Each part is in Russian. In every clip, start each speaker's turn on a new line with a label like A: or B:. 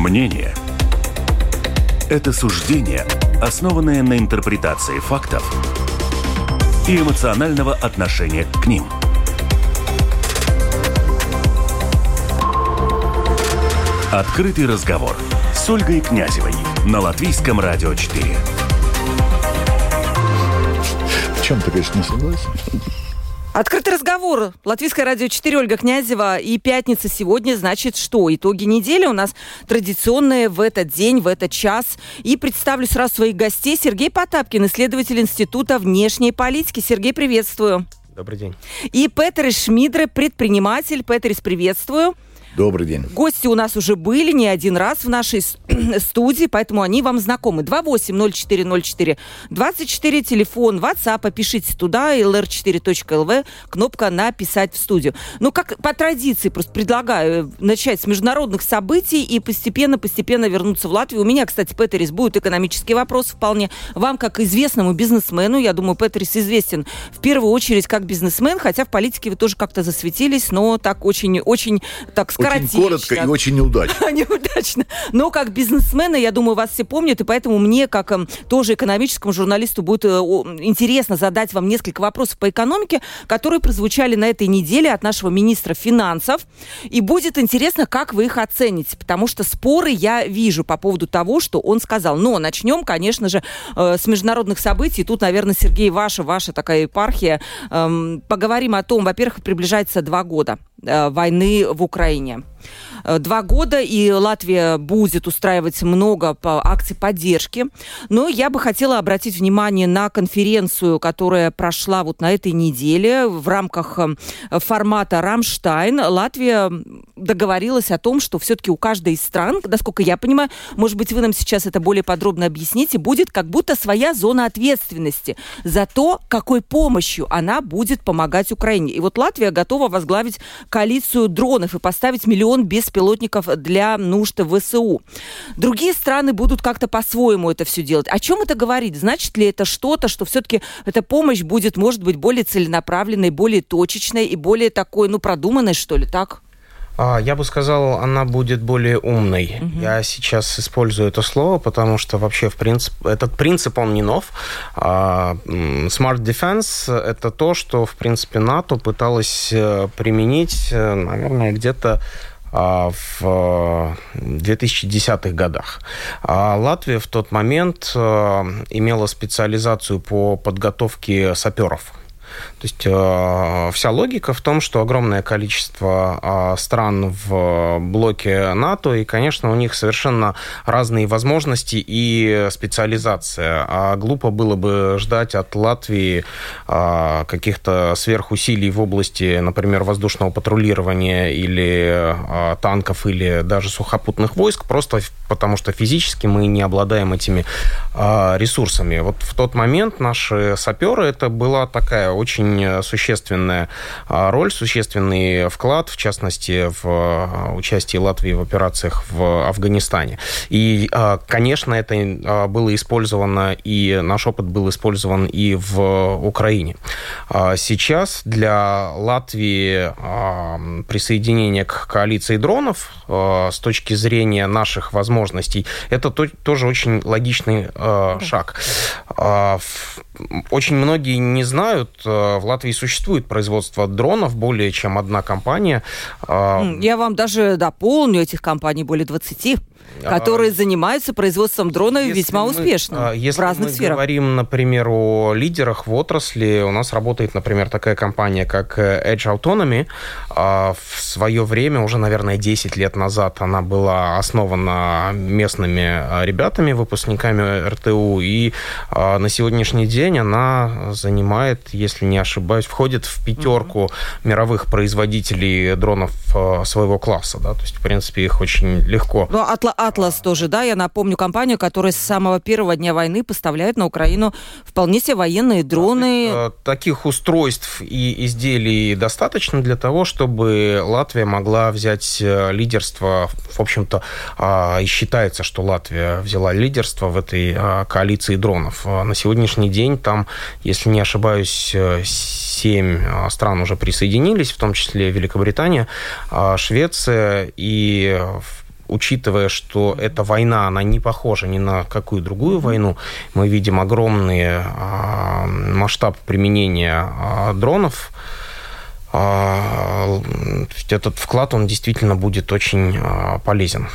A: Мнение – это суждение, основанное на интерпретации фактов и эмоционального отношения к ним. Открытый разговор с Ольгой Князевой на Латвийском радио 4.
B: В чем ты, конечно, не согласен.
C: Открытый разговор. Латвийское радио 4, Ольга Князева. И пятница сегодня, значит, что? Итоги недели у нас традиционные в этот день, в этот час. И представлю сразу своих гостей. Сергей Потапкин, исследователь Института внешней политики. Сергей, приветствую.
D: Добрый день.
C: И Петерис Шмидре, предприниматель. Петерис, приветствую.
B: Добрый день.
C: Гости у нас уже были не один раз в нашей студии, поэтому они вам знакомы. 280404 24, телефон WhatsApp, пишите туда, lr4.lv, кнопка «Написать в студию». Ну, как по традиции, просто предлагаю начать с международных событий и постепенно-постепенно вернуться в Латвию. У меня, кстати, Петерис, будет экономический вопрос вполне. Вам, как известному бизнесмену, я думаю, Петерис известен в первую очередь как бизнесмен, хотя в политике вы тоже как-то засветились, но так очень-очень, так
B: очень коротко и очень неудачно.
C: неудачно. Но как бизнесмена, я думаю, вас все помнят, и поэтому мне, как эм, тоже экономическому журналисту, будет э, интересно задать вам несколько вопросов по экономике, которые прозвучали на этой неделе от нашего министра финансов. И будет интересно, как вы их оцените, потому что споры я вижу по поводу того, что он сказал. Но начнем, конечно же, э, с международных событий. Тут, наверное, Сергей, ваша, ваша такая епархия. Эм, поговорим о том, во-первых, приближается два года войны в Украине. Э, два года, и Латвия будет устраивать много акций поддержки. Но я бы хотела обратить внимание на конференцию, которая прошла вот на этой неделе в рамках э, формата «Рамштайн». Латвия договорилась о том, что все-таки у каждой из стран, насколько я понимаю, может быть, вы нам сейчас это более подробно объясните, будет как будто своя зона ответственности за то, какой помощью она будет помогать Украине. И вот Латвия готова возглавить коалицию дронов и поставить миллион беспилотников для нужд ВСУ. Другие страны будут как-то по-своему это все делать. О чем это говорит? Значит ли это что-то, что все-таки эта помощь будет, может быть, более целенаправленной, более точечной и более такой, ну, продуманной, что ли, так?
D: А, я бы сказал, она будет более умной. Угу. Я сейчас использую это слово, потому что вообще в принцип, этот принцип, он не нов. А, Smart Defense – это то, что, в принципе, НАТО пыталась э, применить, э, наверное, где-то а, в 2010-х э, годах. А Латвия в тот момент имела специализацию по подготовке саперов то есть э, вся логика в том, что огромное количество э, стран в блоке НАТО, и, конечно, у них совершенно разные возможности и специализация. А глупо было бы ждать от Латвии э, каких-то сверхусилий в области, например, воздушного патрулирования или э, танков, или даже сухопутных войск, просто потому что физически мы не обладаем этими э, ресурсами. Вот в тот момент наши саперы, это была такая очень э, существенная а, роль, существенный вклад, в частности, в а, участии Латвии в операциях в Афганистане. И, а, конечно, это было использовано, и наш опыт был использован и в Украине. Сейчас для Латвии присоединение к коалиции дронов с точки зрения наших возможностей, это тоже очень логичный шаг. Очень многие не знают, э, в Латвии существует производство дронов, более чем одна компания.
C: Я вам даже дополню, этих компаний более 20 которые а, занимаются производством дронов весьма мы, успешно
D: а, если
C: в разных
D: мы
C: сферах.
D: говорим, например, о лидерах в отрасли, у нас работает, например, такая компания, как э, Edge Autonomy. А, в свое время, уже, наверное, 10 лет назад, она была основана местными ребятами, выпускниками РТУ, и на сегодняшний день она занимает, если не ошибаюсь, входит в пятерку mm-hmm. мировых производителей дронов своего класса. Да? То есть, в принципе, их очень легко.
C: Но Атла Атлас тоже, да, я напомню, компанию, которая с самого первого дня войны поставляет на Украину вполне себе военные дроны.
D: Э, таких устройств и изделий достаточно для того, чтобы Латвия могла взять э, лидерство. В общем-то, а, и считается, что Латвия взяла лидерство в этой а, коалиции дронов. А на сегодняшний день там, если не ошибаюсь, э, семь стран уже присоединились, в том числе Великобритания, Швеция. И учитывая, что эта война, она не похожа ни на какую другую войну, мы видим огромный масштаб применения дронов, этот вклад, он действительно будет очень полезен.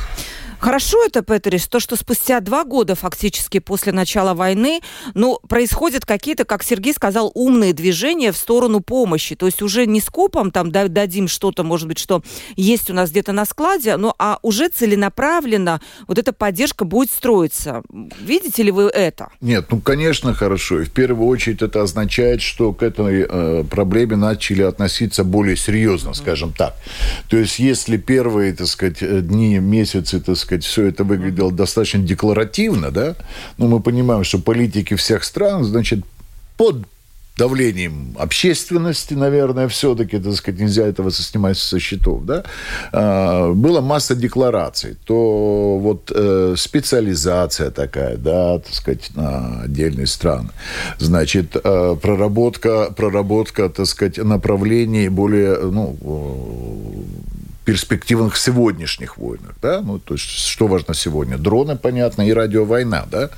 C: Хорошо это, Петерис, то, что спустя два года фактически после начала войны, ну, происходят какие-то, как Сергей сказал, умные движения в сторону помощи. То есть уже не скопом там дадим что-то, может быть, что есть у нас где-то на складе, ну, а уже целенаправленно вот эта поддержка будет строиться. Видите ли вы это?
B: Нет, ну, конечно, хорошо. И в первую очередь это означает, что к этой э, проблеме начали относиться более серьезно, скажем так. То есть если первые, так сказать, дни, месяцы, так сказать, сказать, все это выглядело достаточно декларативно, да, но мы понимаем, что политики всех стран, значит, под давлением общественности, наверное, все-таки, так сказать, нельзя этого снимать со счетов, да, а, была масса деклараций, то вот э, специализация такая, да, так сказать, на отдельные страны, значит, э, проработка, проработка, так сказать, направлений более, ну, перспективных сегодняшних войнах, да, ну, то есть, что важно сегодня? Дроны, понятно, и радиовойна, да,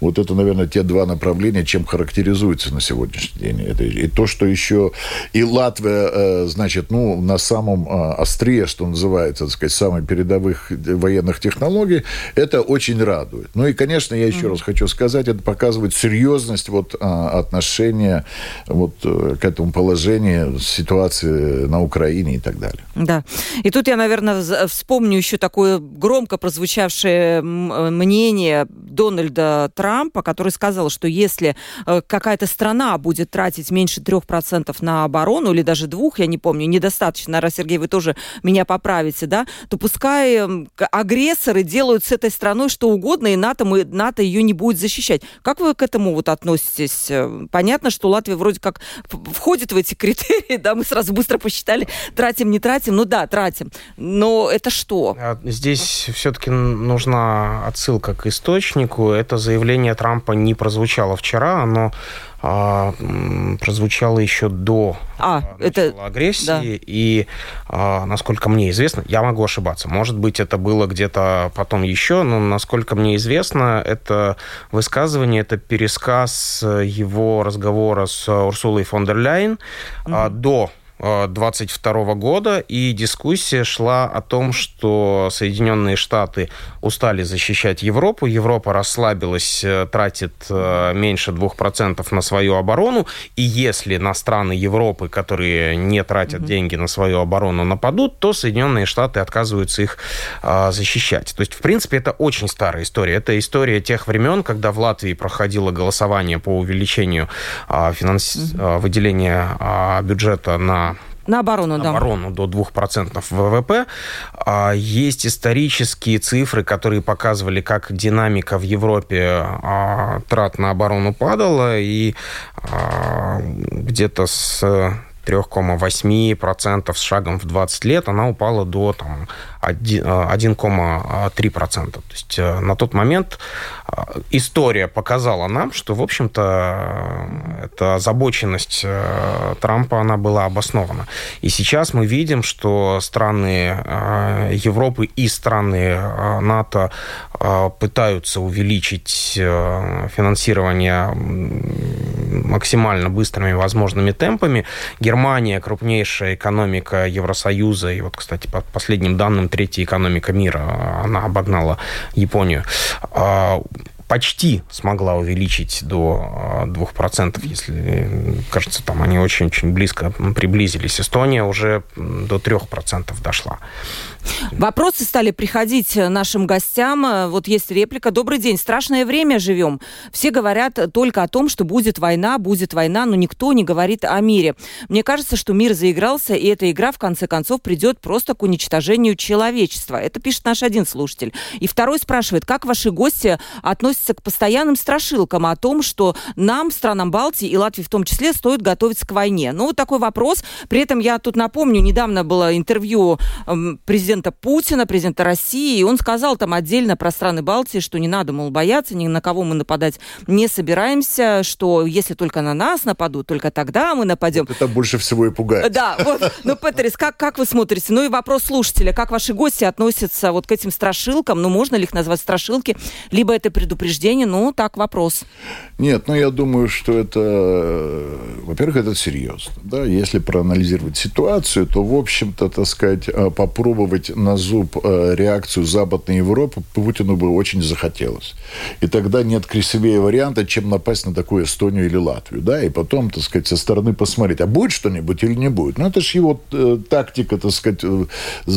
B: вот это, наверное, те два направления, чем характеризуется на сегодняшний день. Это, и то, что еще и Латвия, э, значит, ну, на самом э, острие, что называется, так сказать, самых передовых военных технологий, это очень радует. Ну, и, конечно, я еще mm-hmm. раз хочу сказать, это показывает серьезность вот э, отношения вот к этому положению, ситуации на Украине и так далее.
C: Да. И тут я, наверное, вспомню еще такое громко прозвучавшее мнение Дональда Трампа, который сказал, что если э, какая-то страна будет тратить меньше 3% на оборону, или даже двух, я не помню, недостаточно, наверное, Сергей, вы тоже меня поправите, да, то пускай агрессоры делают с этой страной что угодно, и НАТО, мы, НАТО ее не будет защищать. Как вы к этому вот относитесь? Э, понятно, что Латвия вроде как входит в эти критерии, да, мы сразу быстро посчитали, тратим, не тратим, ну да, тратим, этим. Но это что?
D: А здесь все-таки нужна отсылка к источнику. Это заявление Трампа не прозвучало вчера, оно а, прозвучало еще до а, это... агрессии. Да. И, а, насколько мне известно, я могу ошибаться, может быть, это было где-то потом еще, но, насколько мне известно, это высказывание, это пересказ его разговора с Урсулой фон дер Ляйен угу. а, до 2022 года, и дискуссия шла о том, что Соединенные Штаты устали защищать Европу, Европа расслабилась, э, тратит э, меньше 2% на свою оборону, и если на страны Европы, которые не тратят mm-hmm. деньги на свою оборону, нападут, то Соединенные Штаты отказываются их защищать. То есть, в принципе, это очень старая история. Это история тех времен, когда в Латвии проходило голосование по увеличению а, финанс... mm-hmm. выделения а, бюджета на
C: на оборону,
D: да. оборону до 2% ВВП. А, есть исторические цифры, которые показывали, как динамика в Европе а, трат на оборону падала, и а, где-то с 3,8% с шагом в 20 лет она упала до там, 1,3%. То есть э, на тот момент э, история показала нам, что, в общем-то, эта озабоченность э, Трампа, она была обоснована. И сейчас мы видим, что страны Европы и страны НАТО пытаются увеличить финансирование максимально быстрыми возможными темпами. Германия крупнейшая экономика Евросоюза, и вот, кстати, по последним данным, третья экономика мира, она обогнала Японию а, почти смогла увеличить до 2%, если, кажется, там они очень-очень близко приблизились. Эстония уже до 3% дошла.
C: Вопросы стали приходить нашим гостям. Вот есть реплика. Добрый день. Страшное время живем. Все говорят только о том, что будет война, будет война, но никто не говорит о мире. Мне кажется, что мир заигрался, и эта игра в конце концов придет просто к уничтожению человечества. Это пишет наш один слушатель. И второй спрашивает, как ваши гости относятся к постоянным страшилкам о том, что нам, странам Балтии и Латвии в том числе, стоит готовиться к войне. Ну, вот такой вопрос. При этом я тут напомню, недавно было интервью эм, президента Путина, президента России, и он сказал там отдельно про страны Балтии, что не надо, мол, бояться, ни на кого мы нападать не собираемся, что если только на нас нападут, только тогда мы нападем.
B: Вот это больше всего и пугает.
C: Да, вот. Ну, Петерис, как, как вы смотрите? Ну и вопрос слушателя, как ваши гости относятся вот к этим страшилкам? Ну, можно ли их назвать страшилки? Либо это предупреждение? Ну, так, вопрос.
B: Нет, ну я думаю, что это, во-первых, это серьезно. Да? Если проанализировать ситуацию, то, в общем-то, так сказать, э, попробовать на зуб э, реакцию Западной Европы Путину бы очень захотелось. И тогда нет красивее варианта, чем напасть на такую Эстонию или Латвию. Да? И потом, так сказать, со стороны посмотреть, а будет что-нибудь или не будет. Ну, это же его э, тактика, так сказать, э,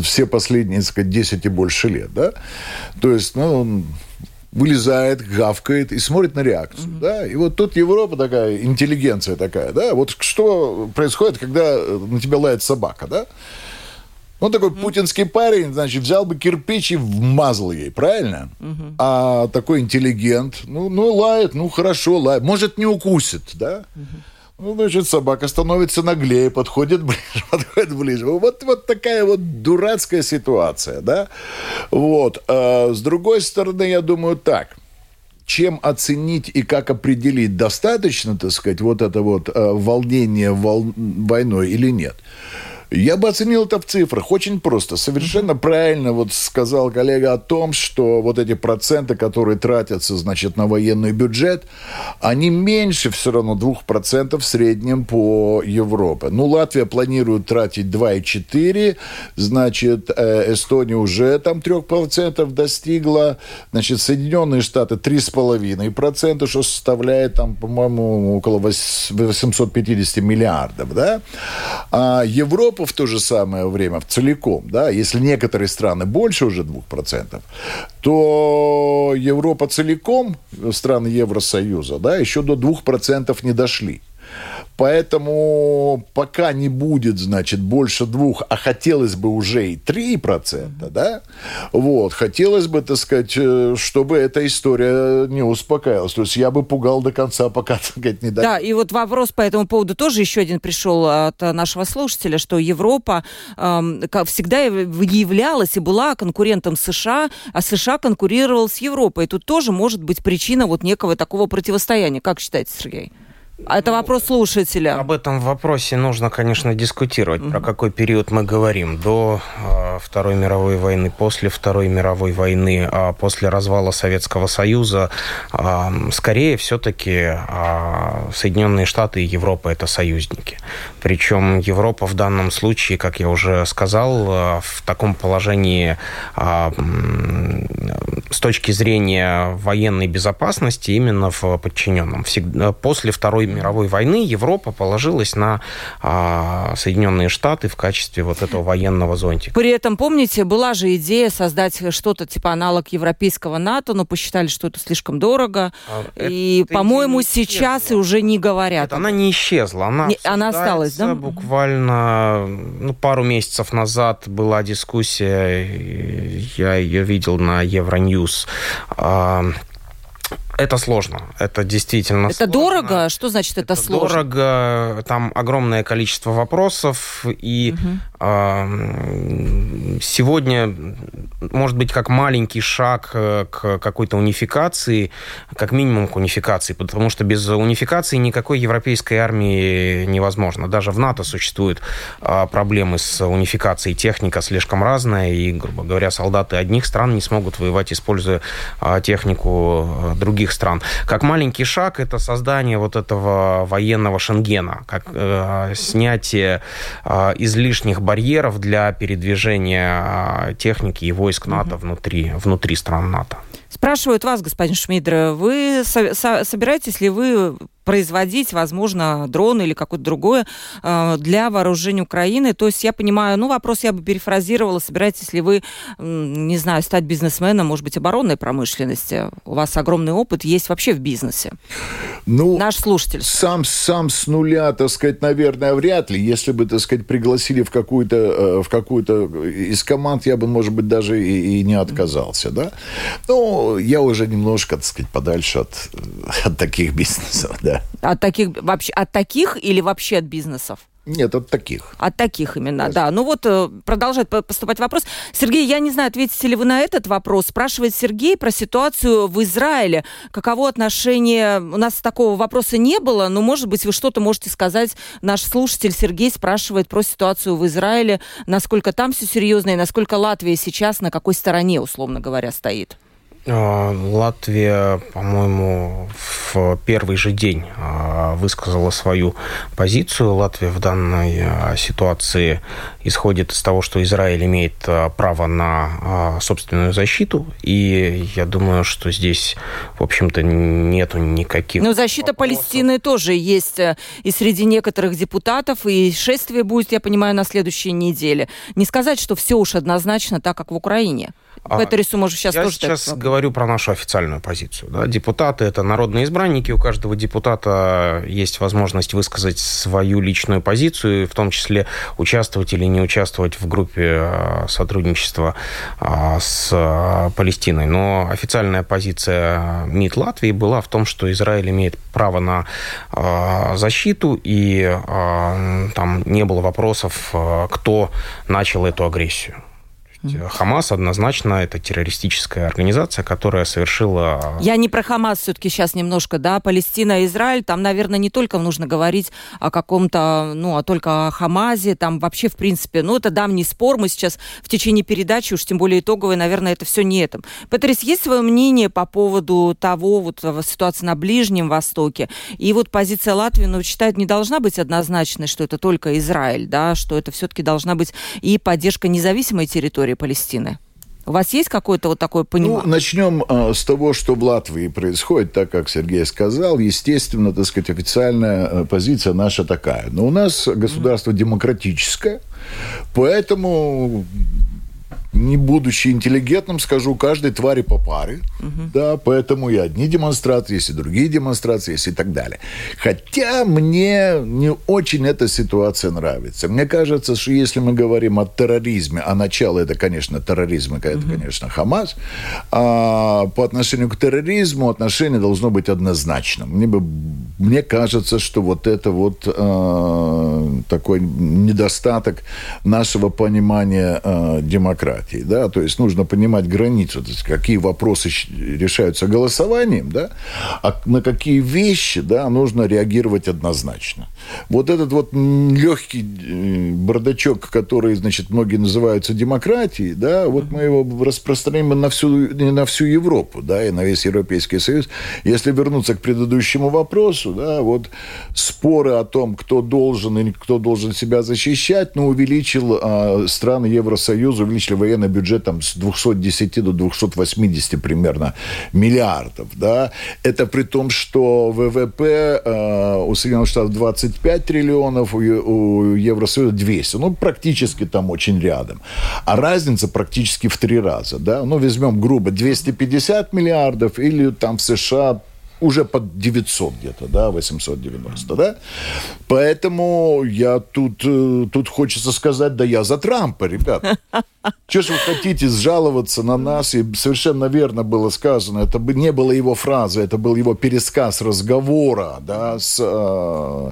B: все последние, так сказать, 10 и больше лет. Да? То есть, ну, он вылезает, гавкает и смотрит на реакцию. Mm-hmm. Да? И вот тут Европа такая, интеллигенция такая. Да? Вот что происходит, когда на тебя лает собака. Да? Он такой mm-hmm. путинский парень, значит, взял бы кирпич и вмазал ей, правильно? Mm-hmm. А такой интеллигент, ну, ну, лает, ну, хорошо, лает. Может, не укусит, да? Mm-hmm. Ну, значит, собака становится наглее, подходит ближе, подходит ближе. Вот, вот такая вот дурацкая ситуация, да? Вот. А с другой стороны, я думаю так. Чем оценить и как определить, достаточно, так сказать, вот это вот э, волнение вол... войной или нет? Я бы оценил это в цифрах. Очень просто. Совершенно правильно вот сказал коллега о том, что вот эти проценты, которые тратятся, значит, на военный бюджет, они меньше все равно 2% в среднем по Европе. Ну, Латвия планирует тратить 2,4%, значит, э, Эстония уже там 3% достигла, значит, Соединенные Штаты 3,5%, что составляет там, по-моему, около 850 миллиардов, да? А Европа Европа в то же самое время в целиком, да, если некоторые страны больше уже 2%, то Европа целиком, страны Евросоюза, да, еще до 2% не дошли. Поэтому пока не будет, значит, больше двух, а хотелось бы уже и 3%, mm-hmm. да, вот, хотелось бы, так сказать, э, чтобы эта история не успокаивалась. То есть я бы пугал до конца, пока, так сказать, не
C: Да, и вот вопрос по этому поводу тоже еще один пришел от нашего слушателя, что Европа, э, всегда, являлась и была конкурентом США, а США конкурировал с Европой. И тут тоже может быть причина вот некого такого противостояния. Как считаете, Сергей? А это вопрос слушателя.
D: Об этом вопросе нужно, конечно, дискутировать, mm-hmm. про какой период мы говорим. До э, Второй мировой войны, после Второй мировой войны, а после развала Советского Союза. Э, скорее, все-таки э, Соединенные Штаты и Европа – это союзники. Причем Европа в данном случае, как я уже сказал, в таком положении с точки зрения военной безопасности именно в подчиненном. Всегда, после Второй мировой войны Европа положилась на а, Соединенные Штаты в качестве вот этого военного зонтика.
C: При этом, помните, была же идея создать что-то типа аналог европейского НАТО, но посчитали, что это слишком дорого. А, и, по-моему, сейчас и уже не говорят.
D: Это она не исчезла. Она,
C: не, она осталась, да?
D: Буквально ну, пару месяцев назад была дискуссия, я ее видел на Евроньюз, это сложно. Это действительно
C: это
D: сложно.
C: дорого? Что значит это, это сложно?
D: Дорого. Там огромное количество вопросов. И угу. э, сегодня, может быть, как маленький шаг э, к какой-то унификации, как минимум к унификации, потому что без унификации никакой европейской армии невозможно. Даже в НАТО существуют э, проблемы с унификацией. Техника слишком разная, и, грубо говоря, солдаты одних стран не смогут воевать, используя э, технику э, других других стран. Как маленький шаг это создание вот этого военного Шенгена, как э, снятие э, излишних барьеров для передвижения э, техники и войск НАТО угу. внутри, внутри стран НАТО.
C: Спрашивают вас, господин Шмидер, вы со- со- собираетесь ли вы производить, возможно, дроны или какое-то другое э, для вооружения Украины. То есть я понимаю, ну, вопрос я бы перефразировала, собираетесь ли вы, не знаю, стать бизнесменом, может быть, оборонной промышленности? У вас огромный опыт есть вообще в бизнесе.
B: Ну,
C: Наш слушатель.
B: Сам, сам с нуля, так сказать, наверное, вряд ли. Если бы, так сказать, пригласили в какую-то, э, в какую-то из команд, я бы, может быть, даже и, и не отказался, да. Ну, я уже немножко, так сказать, подальше от, от таких бизнесов, да.
C: От таких, вообще, от таких или вообще от бизнесов?
B: Нет, от таких.
C: От таких именно, Конечно. да. Ну вот э, продолжает поступать вопрос. Сергей, я не знаю, ответите ли вы на этот вопрос. Спрашивает Сергей про ситуацию в Израиле. Каково отношение... У нас такого вопроса не было, но, может быть, вы что-то можете сказать. Наш слушатель Сергей спрашивает про ситуацию в Израиле, насколько там все серьезно и насколько Латвия сейчас на какой стороне, условно говоря, стоит.
D: А, Латвия, по-моему, в первый же день а, высказала свою позицию. Латвия в данной а, ситуации исходит из того, что Израиль имеет право на собственную защиту. И я думаю, что здесь, в общем-то, нету никаких...
C: Но защита вопросов. Палестины тоже есть э, и среди некоторых депутатов, и шествие будет, я понимаю, на следующей неделе. Не сказать, что все уж однозначно так, как в Украине.
D: А, Петерису, может, сейчас я тоже сейчас так... говорю про нашу официальную позицию. Да? Депутаты – это народные избранники. У каждого депутата есть возможность высказать свою личную позицию, в том числе участвовать или не участвовать в группе а, сотрудничества а, с Палестиной. Но официальная позиция МИД Латвии была в том, что Израиль имеет право на защиту, и там не было вопросов, кто начал эту агрессию. Хамас однозначно это террористическая организация, которая совершила...
C: Я не про Хамас все-таки сейчас немножко, да, Палестина, Израиль, там, наверное, не только нужно говорить о каком-то, ну, а только о Хамазе, там вообще, в принципе, ну, это давний спор, мы сейчас в течение передачи, уж тем более итоговой, наверное, это все не этом. Патрис, есть свое мнение по поводу того, вот, ситуации на Ближнем Востоке, и вот позиция Латвии, ну, считает, не должна быть однозначной, что это только Израиль, да, что это все-таки должна быть и поддержка независимой территории, территории Палестины? У вас есть какое-то вот такое понимание?
B: Ну, начнем э, с того, что в Латвии происходит, так как Сергей сказал. Естественно, так сказать, официальная э, позиция наша такая. Но у нас государство демократическое, поэтому не будучи интеллигентным, скажу каждой твари по паре. Угу. Да, поэтому и одни демонстрации, есть и другие демонстрации, есть и так далее. Хотя мне не очень эта ситуация нравится. Мне кажется, что если мы говорим о терроризме, а начало это, конечно, терроризм, это, угу. конечно, Хамас, а по отношению к терроризму отношение должно быть однозначным. Мне, бы, мне кажется, что вот это вот э, такой недостаток нашего понимания э, демократии демократии, да, то есть нужно понимать границу, то есть какие вопросы решаются голосованием, да, а на какие вещи, да, нужно реагировать однозначно. Вот этот вот легкий э, бардачок, который, значит, многие называются демократией, да, вот мы его распространим на всю, на всю Европу, да, и на весь Европейский Союз. Если вернуться к предыдущему вопросу, да, вот споры о том, кто должен и кто должен себя защищать, ну, увеличил а, страны Евросоюза, увеличили военный бюджет там, с 210 до 280 примерно миллиардов. Да? Это при том, что ВВП э, у Соединенных Штатов 25 триллионов, у, у Евросоюза 200. Ну, практически там очень рядом. А разница практически в три раза. Да? Ну, возьмем грубо 250 миллиардов или там в США уже под 900 где-то, да, 890, да. Поэтому я тут, э, тут хочется сказать, да я за Трампа, ребят. Что ж вы хотите сжаловаться на нас? И совершенно верно было сказано, это бы не было его фразы, это был его пересказ разговора, да, с, э,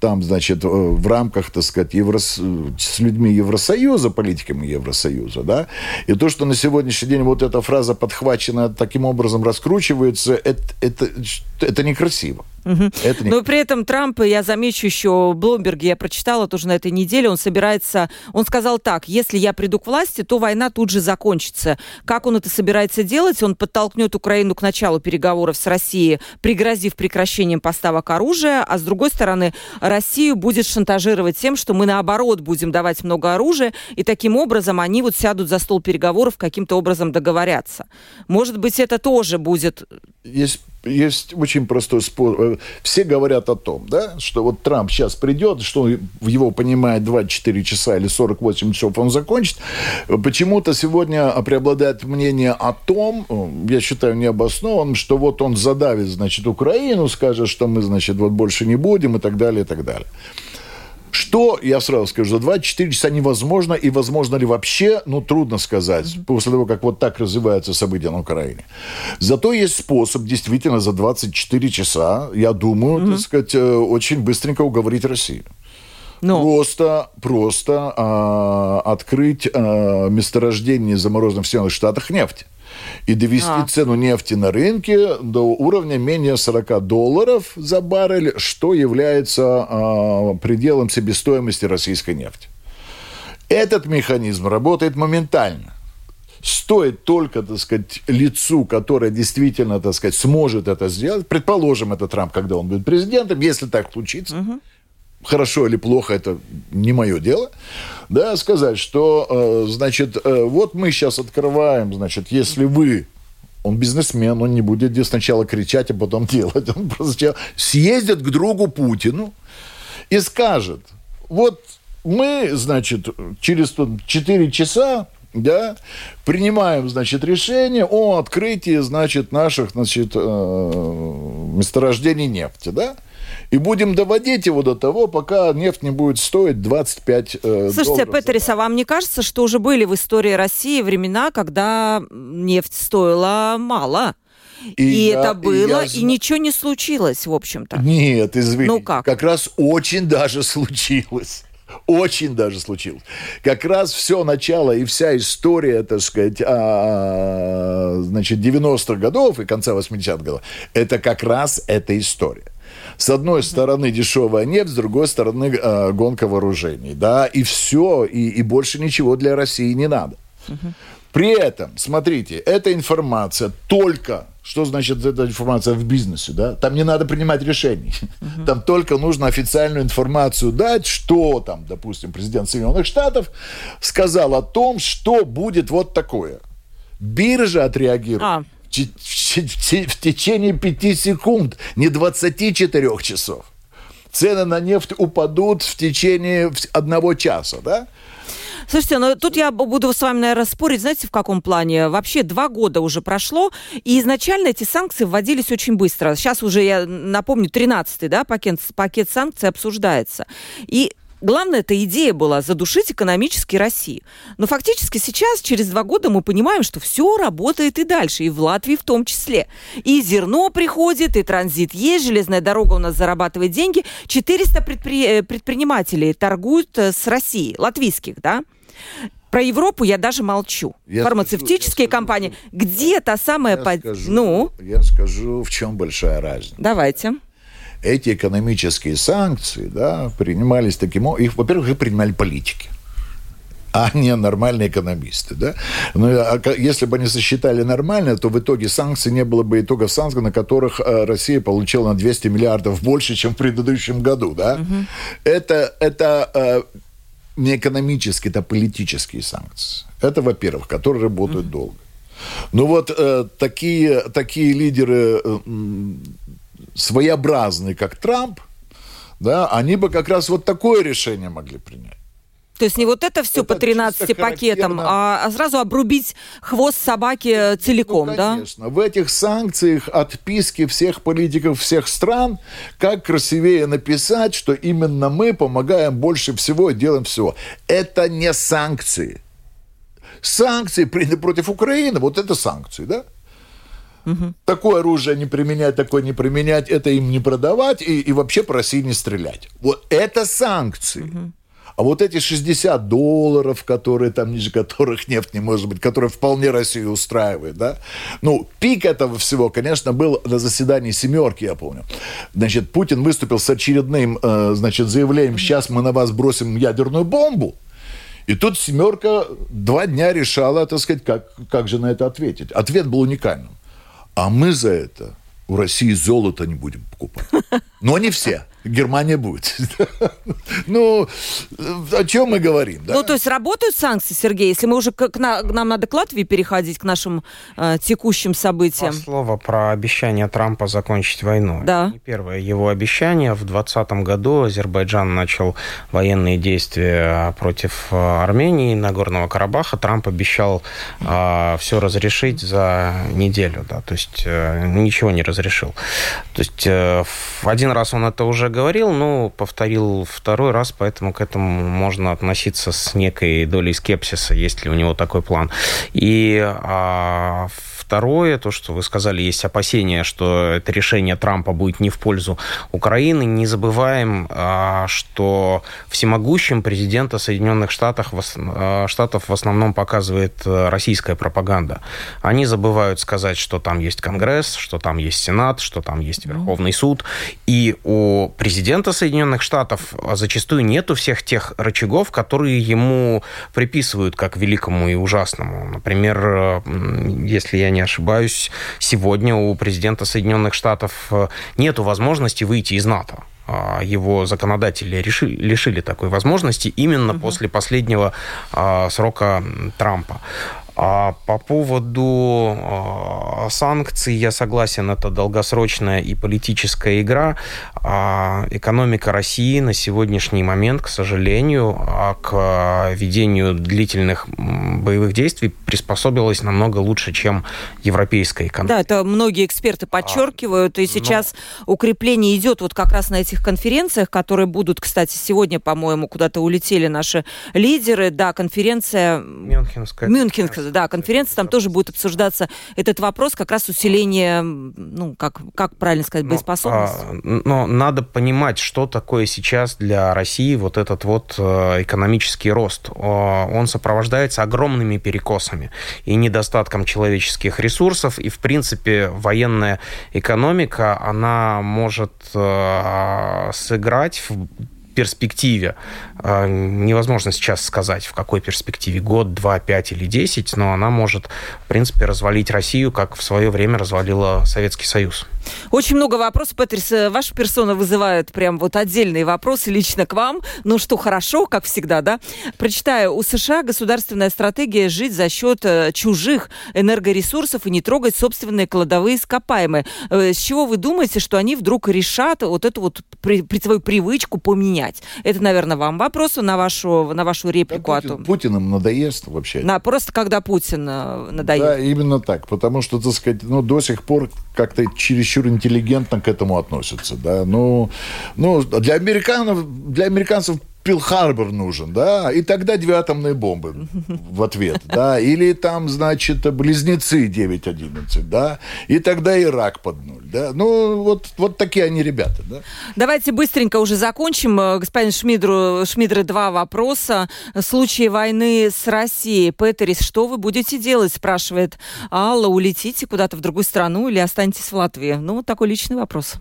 B: там, значит, э, в рамках, так сказать, Еврос... с людьми Евросоюза, политиками Евросоюза, да. И то, что на сегодняшний день вот эта фраза подхвачена, таким образом раскручивается, это, это, это некрасиво.
C: Угу. Это не... Но при этом Трамп, я замечу еще, Блумберге я прочитала тоже на этой неделе, он собирается, он сказал так, если я приду к власти, то война тут же закончится. Как он это собирается делать? Он подтолкнет Украину к началу переговоров с Россией, пригрозив прекращением поставок оружия, а с другой стороны, Россию будет шантажировать тем, что мы наоборот будем давать много оружия, и таким образом они вот сядут за стол переговоров, каким-то образом договорятся. Может быть, это тоже будет...
B: Есть есть очень простой спор. Э, все говорят о том, да, что вот Трамп сейчас придет, что в его понимает 24 часа или 48 часов он закончит. Почему-то сегодня преобладает мнение о том, я считаю необоснованным, что вот он задавит, значит, Украину, скажет, что мы, значит, вот больше не будем и так далее, и так далее. Что, я сразу скажу, за 24 часа невозможно, и возможно ли вообще, ну, трудно сказать, mm-hmm. после того, как вот так развиваются события на Украине. Зато есть способ действительно за 24 часа, я думаю, mm-hmm. так сказать, э, очень быстренько уговорить Россию. Но. Просто, просто а, открыть а, месторождение замороженных в Соединенных Штатах нефти и довести а. цену нефти на рынке до уровня менее 40 долларов за баррель, что является э, пределом себестоимости российской нефти. Этот механизм работает моментально. Стоит только, так сказать, лицу, которое действительно, так сказать, сможет это сделать, предположим, это Трамп, когда он будет президентом, если так случится, угу хорошо или плохо, это не мое дело, да, сказать, что, э, значит, э, вот мы сейчас открываем, значит, если вы он бизнесмен, он не будет сначала кричать, а потом делать. Он просто съездит к другу Путину и скажет, вот мы, значит, через 4 часа да, принимаем, значит, решение о открытии, значит, наших, значит, э, месторождений нефти, да, и будем доводить его до того, пока нефть не будет стоить 25 э,
C: Слушайте, долларов. Петерис, а вам не кажется, что уже были в истории России времена, когда нефть стоила мало? И, и я, это было, и, я... и ничего не случилось, в общем-то.
B: Нет, извините. Ну как? Как раз очень даже случилось. Очень даже случилось. Как раз все начало и вся история, так сказать, а, значит, 90-х годов и конца 80-х годов, это как раз эта история. С одной стороны дешевая нефть, с другой стороны э, гонка вооружений. Да, и все, и, и больше ничего для России не надо. При этом, смотрите, эта информация только что значит эта информация в бизнесе, да? Там не надо принимать решений. Uh-huh. Там только нужно официальную информацию дать, что там, допустим, президент Соединенных Штатов сказал о том, что будет вот такое. Биржа отреагирует. А в течение 5 секунд, не 24 часов. Цены на нефть упадут в течение одного часа, да?
C: Слушайте, ну тут я буду с вами, наверное, спорить, знаете, в каком плане? Вообще два года уже прошло, и изначально эти санкции вводились очень быстро. Сейчас уже, я напомню, 13-й да, пакет, пакет санкций обсуждается. И Главная эта идея была задушить экономически Россию. Но фактически сейчас, через два года, мы понимаем, что все работает и дальше, и в Латвии в том числе. И зерно приходит, и транзит есть, железная дорога у нас зарабатывает деньги. 400 предпри... Э, предпринимателей торгуют э, с Россией, латвийских, да? Про Европу я даже молчу. Я Фармацевтические скажу, компании. Скажу, Где та самая...
B: Я, под... скажу, ну? я скажу, в чем большая разница.
C: Давайте
B: эти экономические санкции да, принимались таким образом. Их, во-первых, их принимали политики а не нормальные экономисты. Да? Но ну, а если бы они сосчитали нормально, то в итоге санкций не было бы итогов санкций, на которых э, Россия получила на 200 миллиардов больше, чем в предыдущем году. Да? Угу. Это, это э, не экономические, это политические санкции. Это, во-первых, которые работают угу. долго. Ну вот э, такие, такие лидеры э, своеобразный, как Трамп, да, они бы как раз вот такое решение могли принять.
C: То есть не вот это все это по 13 пакетам, а, а сразу обрубить хвост собаки ну, целиком, ну,
B: конечно. да? В этих санкциях отписки всех политиков всех стран, как красивее написать, что именно мы помогаем больше всего и делаем все. Это не санкции. Санкции против Украины, вот это санкции, да? Угу. Такое оружие не применять, такое не применять, это им не продавать и, и вообще по России не стрелять. Вот это санкции. Угу. А вот эти 60 долларов, которые там, ниже которых нефть не может быть, которые вполне Россию устраивают, да? Ну, пик этого всего, конечно, был на заседании «семерки», я помню. Значит, Путин выступил с очередным, э, значит, заявлением «сейчас мы на вас бросим ядерную бомбу». И тут «семерка» два дня решала, так сказать, как, как же на это ответить. Ответ был уникальным. А мы за это у России золото не будем покупать. Но не все. Германия будет. Ну, о чем мы говорим?
C: Ну, то есть работают санкции, Сергей? Если мы уже к, нам надо к Латвии переходить, к нашим э, текущим событиям.
D: Два слова про обещание Трампа закончить войну.
C: Да.
D: Не первое его обещание. В 2020 году Азербайджан начал военные действия против э, Армении, Нагорного Карабаха. Трамп обещал э, все разрешить за неделю. Да, то есть э, ничего не разрешил. То есть э, один раз он это уже говорил, но повторил второй раз, поэтому к этому можно относиться с некой долей скепсиса, есть ли у него такой план. И а, Второе, то, что вы сказали, есть опасения, что это решение Трампа будет не в пользу Украины. Не забываем, а, что всемогущим президента Соединенных Штатов, а, Штатов в основном показывает э, российская пропаганда. Они забывают сказать, что там есть Конгресс, что там есть Сенат, что там есть Верховный суд. И у президента Соединенных Штатов зачастую нету всех тех рычагов, которые ему приписывают как великому и ужасному. Например, э, если я не ошибаюсь, сегодня у президента Соединенных Штатов э, нет возможности выйти из НАТО а, его законодатели решили, лишили такой возможности именно угу. после последнего а, срока Трампа. А по поводу э, санкций я согласен, это долгосрочная и политическая игра. А экономика России на сегодняшний момент, к сожалению, а к ведению длительных боевых действий приспособилась намного лучше, чем европейская экономика.
C: Да, это многие эксперты подчеркивают, а, и сейчас но... укрепление идет вот как раз на этих конференциях, которые будут, кстати, сегодня, по-моему, куда-то улетели наши лидеры. Да, конференция...
D: Мюнхенская.
C: Мюнхенская да, конференция, там тоже будет обсуждаться этот вопрос, как раз усиление, ну, как, как правильно сказать, ну, боеспособности.
D: Но, но надо понимать, что такое сейчас для России вот этот вот э, экономический рост. Он сопровождается огромными перекосами и недостатком человеческих ресурсов, и, в принципе, военная экономика, она может э, сыграть в перспективе, а, невозможно сейчас сказать, в какой перспективе, год, два, пять или десять, но она может, в принципе, развалить Россию, как в свое время развалила Советский Союз.
C: Очень много вопросов, Петрис. Э, ваша персона вызывает прям вот отдельные вопросы лично к вам. Ну что, хорошо, как всегда, да? Прочитаю. У США государственная стратегия жить за счет э, чужих энергоресурсов и не трогать собственные кладовые ископаемые. Э, с чего вы думаете, что они вдруг решат вот эту вот при, при свою привычку поменять? Это, наверное, вам вопрос на вашу, на вашу реплику
B: да,
C: Путин, о том.
B: Путиным надоест вообще.
C: На, просто когда Путин надоест.
B: Да, именно так. Потому что, так сказать, ну, до сих пор как-то чересчур интеллигентно к этому относятся, да. Ну, ну для американцев, для американцев Пил-Харбор нужен, да, и тогда две атомные бомбы в ответ, да, или там, значит, близнецы 9-11, да, и тогда Ирак под нуль, да, ну, вот, вот такие они ребята, да.
C: Давайте быстренько уже закончим. Э, господин Шмидру, Шмидры, два вопроса. Случаи войны с Россией. Петерис, что вы будете делать, спрашивает Алла, улетите куда-то в другую страну или останетесь в Латвии? Ну, такой личный вопрос.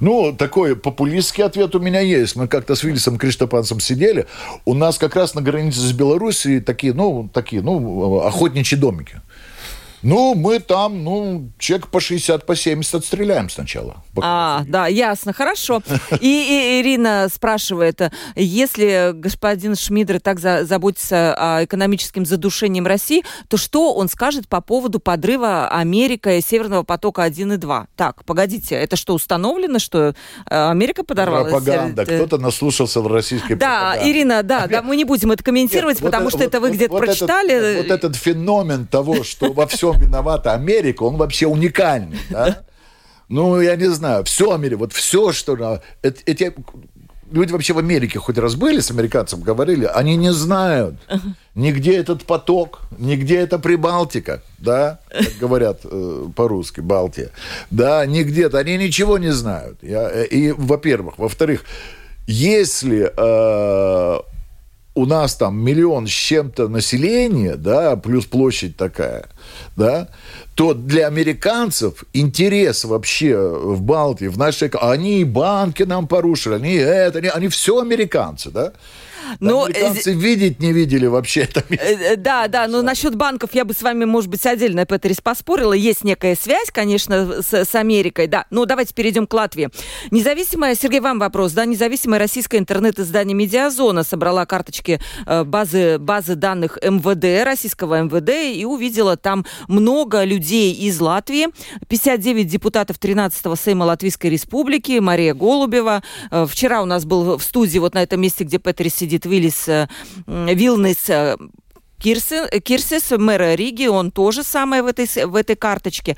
B: Ну, такой популистский ответ у меня есть. Мы как-то с Вильсом Криштопанцем сидели. У нас как раз на границе с Белоруссией такие, ну, такие, ну, охотничьи домики. Ну, мы там, ну, человек по 60, по 70 отстреляем сначала.
C: А, да, ясно, хорошо. И, и Ирина спрашивает, если господин Шмидер так за, заботится о экономическим задушением России, то что он скажет по поводу подрыва Америка и Северного потока 1 и 2? Так, погодите, это что, установлено, что э, Америка подорвала?
B: Пропаганда. Кто-то наслушался в российской
C: Да, пропаганде. Ирина, да, да, мы не будем это комментировать, Нет, потому вот, что вот, это вы вот, где-то вот прочитали.
B: Этот, вот этот феномен того, что во всем виновата Америка, он вообще уникальный, да? Ну, я не знаю, все Америка, вот все, что... Эти люди вообще в Америке хоть раз были с американцем, говорили, они не знают, нигде этот поток, нигде это Прибалтика, да, как говорят э, по-русски, Балтия, да, нигде-то, они ничего не знают. Я, э, и, во-первых. Во-вторых, если э, у нас там миллион с чем-то населения, да, плюс площадь такая, да, то для американцев интерес вообще в Балтии, в нашей... Они и банки нам порушили, они это, они, они все американцы, да. Но, ну, Американцы э... видеть не видели вообще это место. Э,
C: да, да, но насчет банков я бы с вами, может быть, отдельно, Петрис, поспорила. Есть некая связь, конечно, с, с Америкой, да. Но давайте перейдем к Латвии. Независимая, Сергей, вам вопрос, да, независимая российское интернет-издание «Медиазона» собрала карточки базы, базы данных МВД, российского МВД, и увидела там много людей из Латвии. 59 депутатов 13-го Сейма Латвийской Республики, Мария Голубева. Э, вчера у нас был в студии, вот на этом месте, где Петрис сидит, Виллис, э, Вилнес э, Кирсис, мэра Риги, он тоже самое в этой, в этой карточке.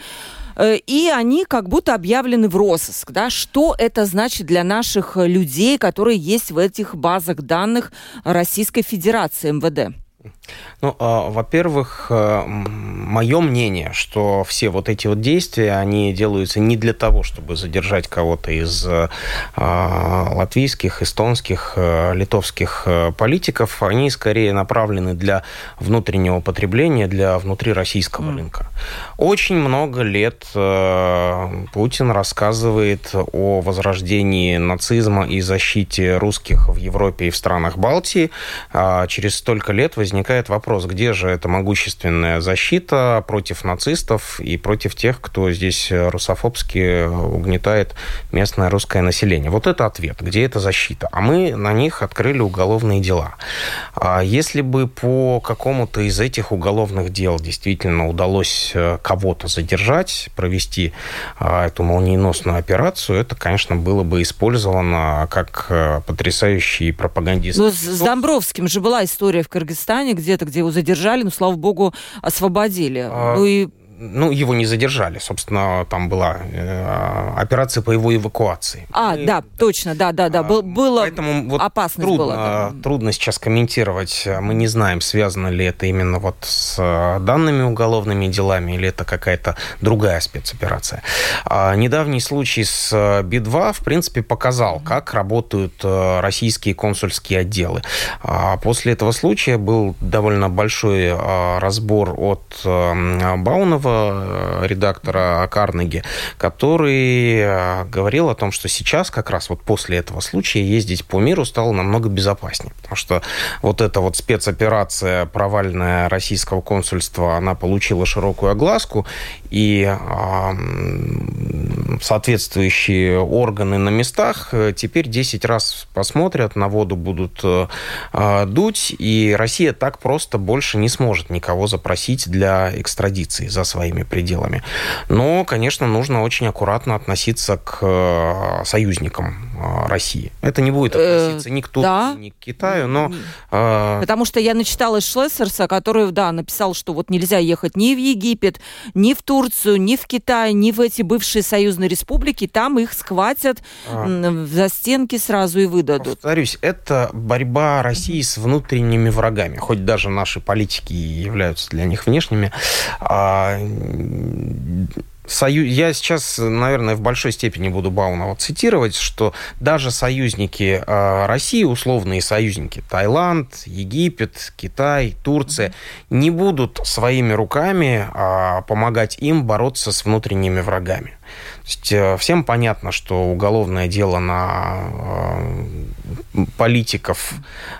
C: И они как будто объявлены в розыск. Да? Что это значит для наших людей, которые есть в этих базах данных Российской Федерации МВД?
D: Ну, э, во-первых, э, мое мнение, что все вот эти вот действия, они делаются не для того, чтобы задержать кого-то из э, латвийских, эстонских, э, литовских политиков, они скорее направлены для внутреннего потребления, для внутрироссийского mm. рынка. Очень много лет Путин рассказывает о возрождении нацизма и защите русских в Европе и в странах Балтии. А через столько лет возникает вопрос, вопрос, где же эта могущественная защита против нацистов и против тех, кто здесь русофобски угнетает местное русское население? Вот это ответ, где эта защита. А мы на них открыли уголовные дела. А если бы по какому-то из этих уголовных дел действительно удалось э, кого-то задержать, провести а, эту молниеносную операцию, это, конечно, было бы использовано как э, потрясающий пропагандист.
C: Но с Домбровским же была история в Кыргызстане, где-то, где его задержали, но, слава богу, освободили. А... Ну и
D: ну, его не задержали, собственно, там была э, операция по его эвакуации.
C: А, и, да, точно, да, да, да, Был, было Поэтому вот опасность
D: трудно,
C: была. Да.
D: Трудно сейчас комментировать. Мы не знаем, связано ли это именно вот с э, данными уголовными делами или это какая-то другая спецоперация. А, недавний случай с э, Би-2, в принципе, показал, как работают э, российские консульские отделы. А после этого случая был довольно большой разбор от Баунова, э, редактора Карнеги, который э, говорил о том, что сейчас как раз вот после этого случая ездить по миру стало намного безопаснее, потому что вот эта вот спецоперация провальная российского консульства, она получила широкую огласку, и соответствующие органы на местах э, теперь 10 раз посмотрят, на воду будут дуть, и Россия так просто больше не сможет никого запросить для экстрадиции за свои своими пределами. Но, конечно, нужно очень аккуратно относиться к э, союзникам э, России. Это не будет э, относиться ни к Турции, ни к Китаю, но...
C: Потому что я начитала Шлессерса, который, да, написал, что вот нельзя ехать ни в Египет, ни в Турцию, ни в Китай, ни в эти бывшие союзные республики. Там их схватят а... за стенки сразу и выдадут.
D: Повторюсь, это борьба России с внутренними врагами. Хоть даже наши политики являются для них внешними. А, Сою... Я сейчас, наверное, в большой степени буду Баунова цитировать, что даже союзники э, России, условные союзники, Таиланд, Египет, Китай, Турция, не будут своими руками э, помогать им бороться с внутренними врагами. Э, всем понятно, что уголовное дело на э, политиков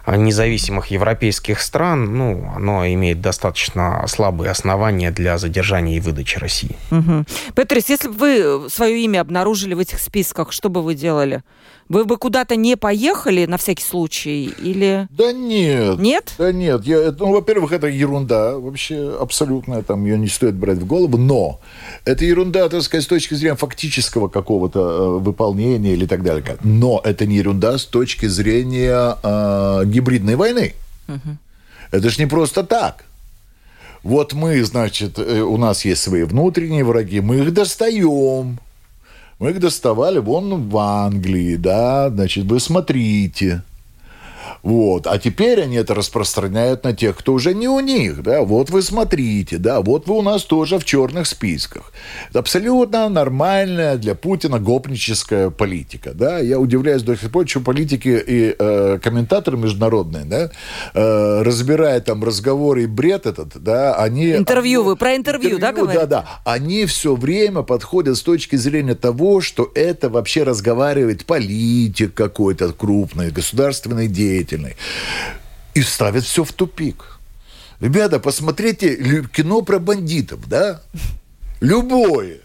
D: независимых европейских стран, ну, оно имеет достаточно слабые основания для задержания и выдачи России.
C: Угу. Петрис, если бы вы свое имя обнаружили в этих списках, что бы вы делали? Вы бы куда-то не поехали на всякий случай или...
B: Да нет.
C: Нет?
B: Да нет. Я, ну, во-первых, это ерунда вообще абсолютно, там ее не стоит брать в голову, но это ерунда, так сказать, с точки зрения фактического какого-то э, выполнения или так далее. Но это не ерунда с точки зрения э, гибридной войны. Угу. Это же не просто так. Вот мы, значит, э, у нас есть свои внутренние враги, мы их достаем мы их доставали вон в Англии, да, значит, вы смотрите. Вот. А теперь они это распространяют на тех, кто уже не у них. Да? Вот вы смотрите, да, вот вы у нас тоже в черных списках. Это абсолютно нормальная для Путина гопническая политика. Да? Я удивляюсь до сих пор, что политики и э, комментаторы международные, да, э, разбирая там разговоры и бред этот, да, они...
C: Интервью, вы про интервью, интервью да, говорите?
B: Да, да. Они все время подходят с точки зрения того, что это вообще разговаривает политик какой-то крупный, государственный деятель, потребительной, и ставят все в тупик. Ребята, посмотрите кино про бандитов, да? Любое.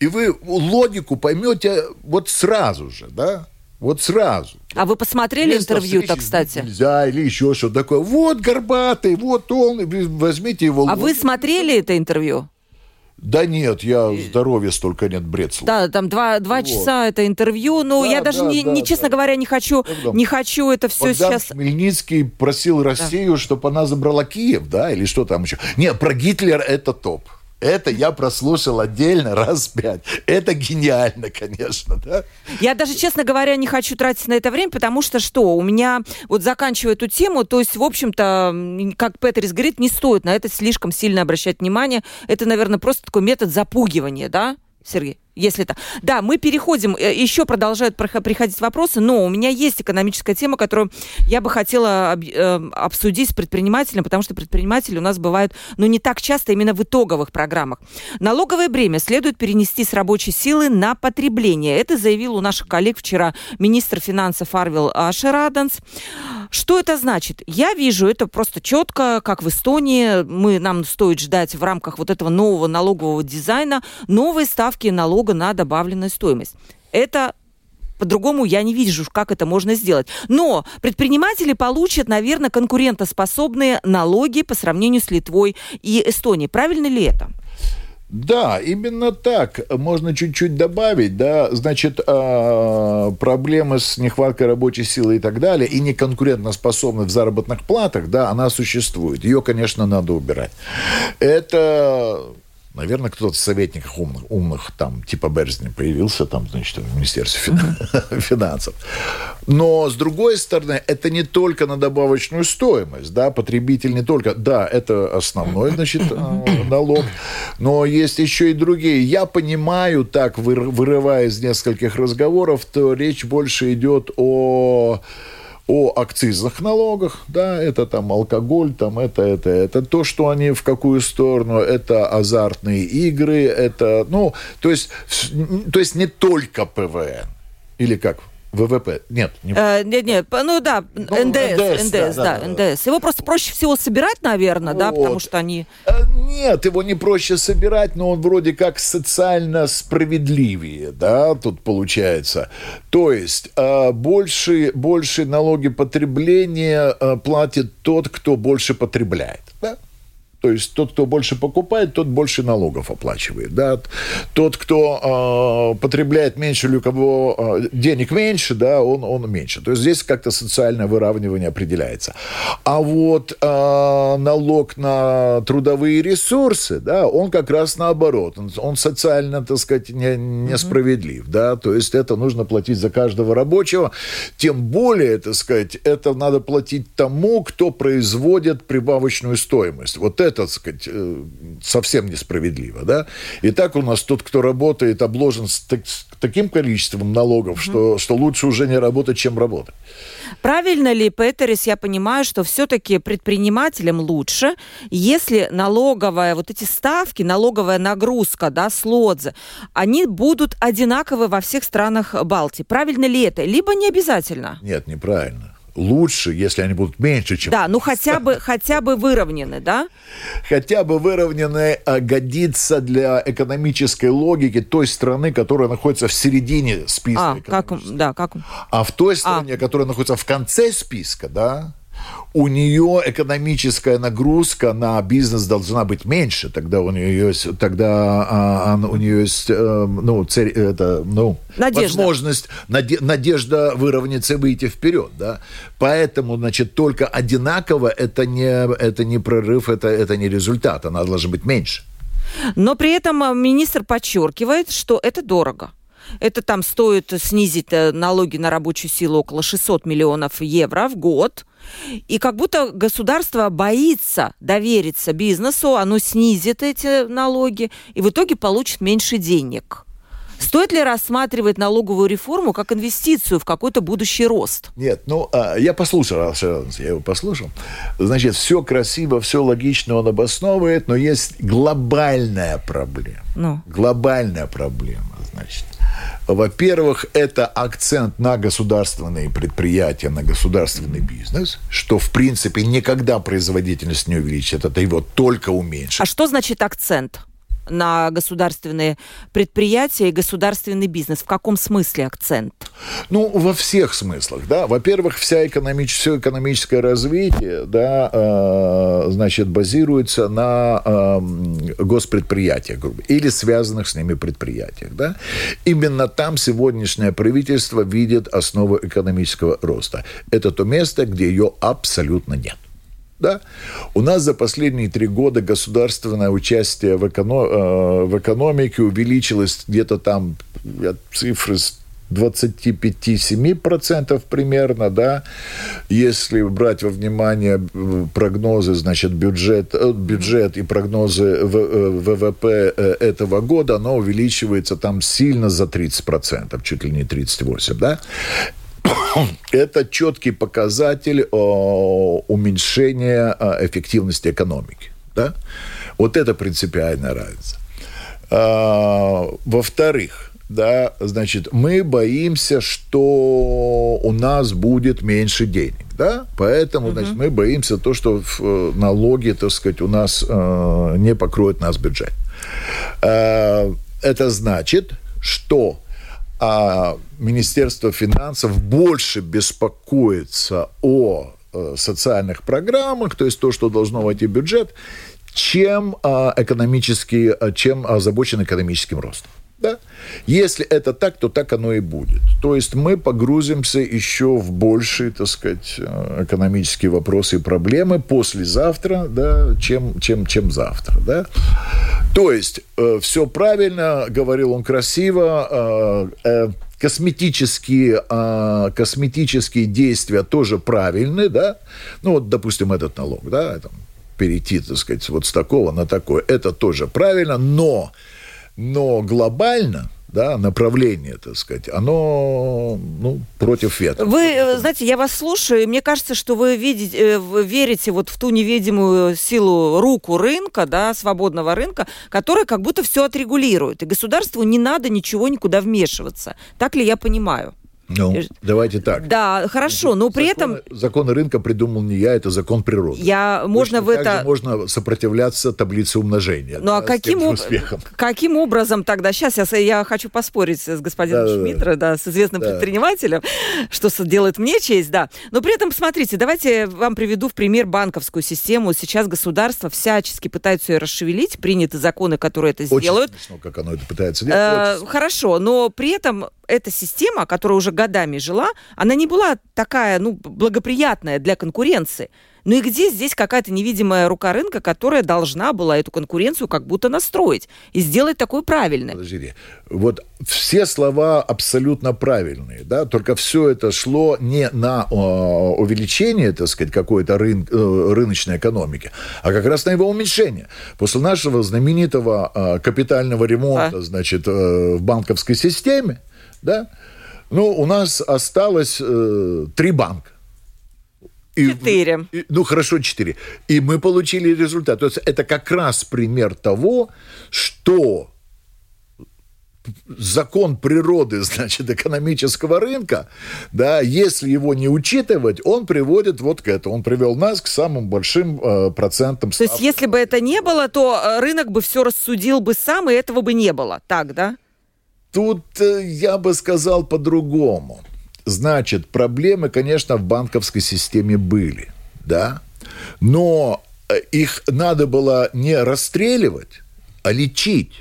B: И вы логику поймете вот сразу же, да? Вот сразу.
C: А вы посмотрели интервью-то, кстати?
B: Нельзя, или еще что-то такое. Вот горбатый, вот он, возьмите его.
C: А вы смотрели это интервью?
B: Да нет, я здоровья столько нет, бред.
C: Да, там два, два вот. часа это интервью. Ну, да, я даже, да, не, да, не, честно да. говоря, не хочу, не хочу это все Богдан сейчас...
B: Хмельницкий просил Россию, да. чтобы она забрала Киев, да, или что там еще. Нет, про Гитлер это топ. Это я прослушал отдельно раз пять. Это гениально, конечно, да?
C: Я даже, честно говоря, не хочу тратить на это время, потому что что? У меня, вот заканчивая эту тему, то есть, в общем-то, как Петерис говорит, не стоит на это слишком сильно обращать внимание. Это, наверное, просто такой метод запугивания, да, Сергей? Если это. Да, мы переходим, э, еще продолжают приходить вопросы, но у меня есть экономическая тема, которую я бы хотела э, обсудить с предпринимателем, потому что предприниматели у нас бывают, ну, не так часто именно в итоговых программах. Налоговое бремя следует перенести с рабочей силы на потребление. Это заявил у наших коллег вчера министр финансов Арвил Шераданс. Что это значит? Я вижу это просто четко, как в Эстонии. Мы, нам стоит ждать в рамках вот этого нового налогового дизайна новые ставки налогов налога на добавленную стоимость. Это по-другому я не вижу, как это можно сделать. Но предприниматели получат, наверное, конкурентоспособные налоги по сравнению с Литвой и Эстонией. Правильно ли это?
B: Да, именно так. Можно чуть-чуть добавить, да, значит, э, проблемы с нехваткой рабочей силы и так далее, и неконкурентоспособность в заработных платах, да, она существует. Ее, конечно, надо убирать. Это Наверное, кто-то из советников умных, умных там, типа Берзни, появился там, значит, в Министерстве финансов. Но, с другой стороны, это не только на добавочную стоимость, да, потребитель не только, да, это основной, значит, э, налог, но есть еще и другие. Я понимаю, так, вырывая из нескольких разговоров, то речь больше идет о о акцизных налогах, да, это там алкоголь, там это, это, это, то, что они в какую сторону, это азартные игры, это, ну, то есть, то есть не только ПВН, или как, ВВП. Нет,
C: не... Э, нет, нет, ну да, ну, НДС, НДС, НДС, да, да, да, НДС. Его просто проще всего собирать, наверное, вот. да, потому что они...
B: Э, нет, его не проще собирать, но он вроде как социально справедливее, да, тут получается. То есть э, больше, больше налоги потребления э, платит тот, кто больше потребляет, да? То есть тот, кто больше покупает, тот больше налогов оплачивает. Да? Тот, кто э, потребляет меньше, или у кого э, денег меньше, да, он, он меньше. То есть здесь как-то социальное выравнивание определяется. А вот э, налог на трудовые ресурсы, да, он как раз наоборот. Он, он социально, так сказать, не, несправедлив. Да? То есть это нужно платить за каждого рабочего. Тем более, так сказать, это надо платить тому, кто производит прибавочную стоимость. Вот это это, так сказать, э, совсем несправедливо, да. И так у нас тот, кто работает, обложен с, так, с таким количеством налогов, mm что, что лучше уже не работать, чем работать.
C: Правильно ли, Петерис, я понимаю, что все-таки предпринимателям лучше, если налоговая, вот эти ставки, налоговая нагрузка, да, слотзы, они будут одинаковы во всех странах Балтии. Правильно ли это? Либо не обязательно?
B: Нет, неправильно лучше, если они будут меньше, чем...
C: Да, ну хотя бы, хотя бы выровнены, да?
B: Хотя бы выровнены а, годится для экономической логики той страны, которая находится в середине списка.
C: А, как, да, как...
B: А в той а. стране, а. которая находится в конце списка, да, у нее экономическая нагрузка на бизнес должна быть меньше, тогда у нее есть, тогда а, у нее есть э, ну, цель, это, ну, надежда. возможность, наде, надежда выровняться и выйти вперед, да. Поэтому, значит, только одинаково это не, это не прорыв, это, это не результат, она должна быть меньше.
C: Но при этом э, министр подчеркивает, что это дорого. Это там стоит снизить э, налоги на рабочую силу около 600 миллионов евро в год. И как будто государство боится довериться бизнесу, оно снизит эти налоги и в итоге получит меньше денег. Стоит ли рассматривать налоговую реформу как инвестицию в какой-то будущий рост?
B: Нет, ну, а, я послушал, я его послушал. Значит, все красиво, все логично он обосновывает, но есть глобальная проблема. Ну. Глобальная проблема, значит. Во-первых, это акцент на государственные предприятия, на государственный бизнес, что, в принципе, никогда производительность не увеличит, это его только уменьшит.
C: А что значит акцент? На государственные предприятия и государственный бизнес? В каком смысле акцент?
B: Ну, во всех смыслах, да. Во-первых, вся экономич... все экономическое развитие, да, э, значит, базируется на э, госпредприятиях, грубо, или связанных с ними предприятиях, да. Именно там сегодняшнее правительство видит основу экономического роста. Это то место, где ее абсолютно нет. Да? У нас за последние три года государственное участие в, эконом, э, в экономике увеличилось где-то там, цифры 25-7% примерно, да, если брать во внимание э, прогнозы, значит, бюджет, э, бюджет и прогнозы ВВП этого года, оно увеличивается там сильно за 30%, чуть ли не 38%, да. это четкий показатель уменьшения а, эффективности экономики. Да? Вот это принципиальная разница. А, во-вторых, да, значит, мы боимся, что у нас будет меньше денег, да, поэтому, uh значит, мы боимся то, что э, налоги, так сказать, у нас э, не покроют нас бюджет. Э, это значит, что а Министерство финансов больше беспокоится о э, социальных программах, то есть то, что должно войти в бюджет, чем а, экономический, а, чем озабочен экономическим ростом. Да? Если это так, то так оно и будет. То есть мы погрузимся еще в большие, так сказать, э, экономические вопросы и проблемы послезавтра, да, чем, чем, чем завтра. Да? То есть э, все правильно, говорил он красиво, э, э, косметические, э, косметические действия тоже правильны, да, ну вот, допустим, этот налог, да, там, перейти, так сказать, вот с такого на такое, это тоже правильно, но но глобально да, направление, так сказать, оно ну, против ветра.
C: Вы, э, знаете, я вас слушаю, и мне кажется, что вы видите, э, верите вот в ту невидимую силу руку рынка, да, свободного рынка, которая как будто все отрегулирует, и государству не надо ничего никуда вмешиваться. Так ли я понимаю?
B: Ну, давайте так.
C: Да, хорошо, но при
B: законы,
C: этом...
B: Законы рынка придумал не я, это закон природы.
C: Я, можно Точно в это...
B: можно сопротивляться таблице умножения.
C: Ну, а да, а каким, об... каким образом тогда... Сейчас я, я хочу поспорить с господином да, Шмидтро, да, с известным да. предпринимателем, что делает мне честь, да. Но при этом, смотрите, давайте вам приведу в пример банковскую систему. Сейчас государство всячески пытается ее расшевелить, приняты законы, которые это сделают.
B: Очень смешно, как оно это пытается делать.
C: Э, хорошо, но при этом эта система, которая уже годами жила, она не была такая, ну, благоприятная для конкуренции. Ну и где здесь какая-то невидимая рука рынка, которая должна была эту конкуренцию как будто настроить и сделать такой правильной?
B: Подожди. Вот все слова абсолютно правильные, да, только все это шло не на э, увеличение, так сказать, какой-то рын, э, рыночной экономики, а как раз на его уменьшение. После нашего знаменитого э, капитального ремонта, а? значит, э, в банковской системе, да, ну, у нас осталось э, три банка.
C: И, четыре.
B: И, ну, хорошо, четыре. И мы получили результат. То есть это как раз пример того, что закон природы, значит, экономического рынка, да, если его не учитывать, он приводит вот к этому. Он привел нас к самым большим э, процентам.
C: То есть, если бы это не было, то э, рынок бы все рассудил бы сам, и этого бы не было. Так, да?
B: Тут э, я бы сказал по-другому. Значит, проблемы, конечно, в банковской системе были, да, но э, их надо было не расстреливать, а лечить.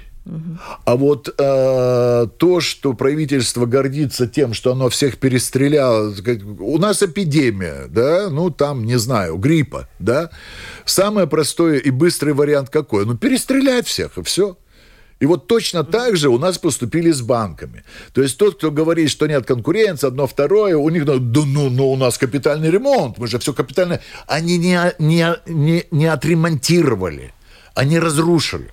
B: А вот э, то, что правительство гордится тем, что оно всех перестреляло, у нас эпидемия, да, ну там, не знаю, гриппа, да, самый простой и быстрый вариант какой? Ну, перестрелять всех, и все. И вот точно так же у нас поступили с банками. То есть тот, кто говорит, что нет конкуренции, одно, второе, у них, да ну, ну у нас капитальный ремонт, мы же все капитальное. Они не, не, не, не отремонтировали, они разрушили.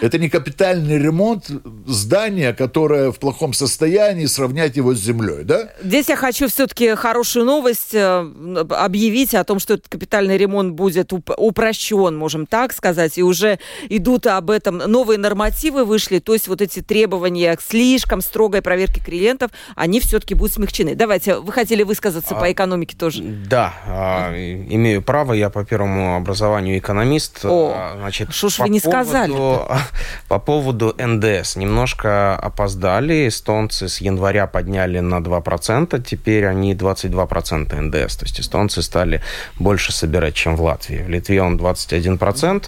B: Это не капитальный ремонт здания, которое в плохом состоянии, сравнять его с землей, да?
C: Здесь я хочу все-таки хорошую новость э, объявить о том, что этот капитальный ремонт будет упрощен, можем так сказать, и уже идут об этом новые нормативы вышли, то есть вот эти требования к слишком строгой проверке клиентов, они все-таки будут смягчены. Давайте, вы хотели высказаться а, по экономике тоже.
D: Да, а, имею право, я по первому образованию экономист.
C: О, а, значит, что ж вы не поводу, сказали -то?
D: По поводу НДС. Немножко опоздали, эстонцы с января подняли на 2%, теперь они 22% НДС, то есть эстонцы стали больше собирать, чем в Латвии. В Литве он 21%,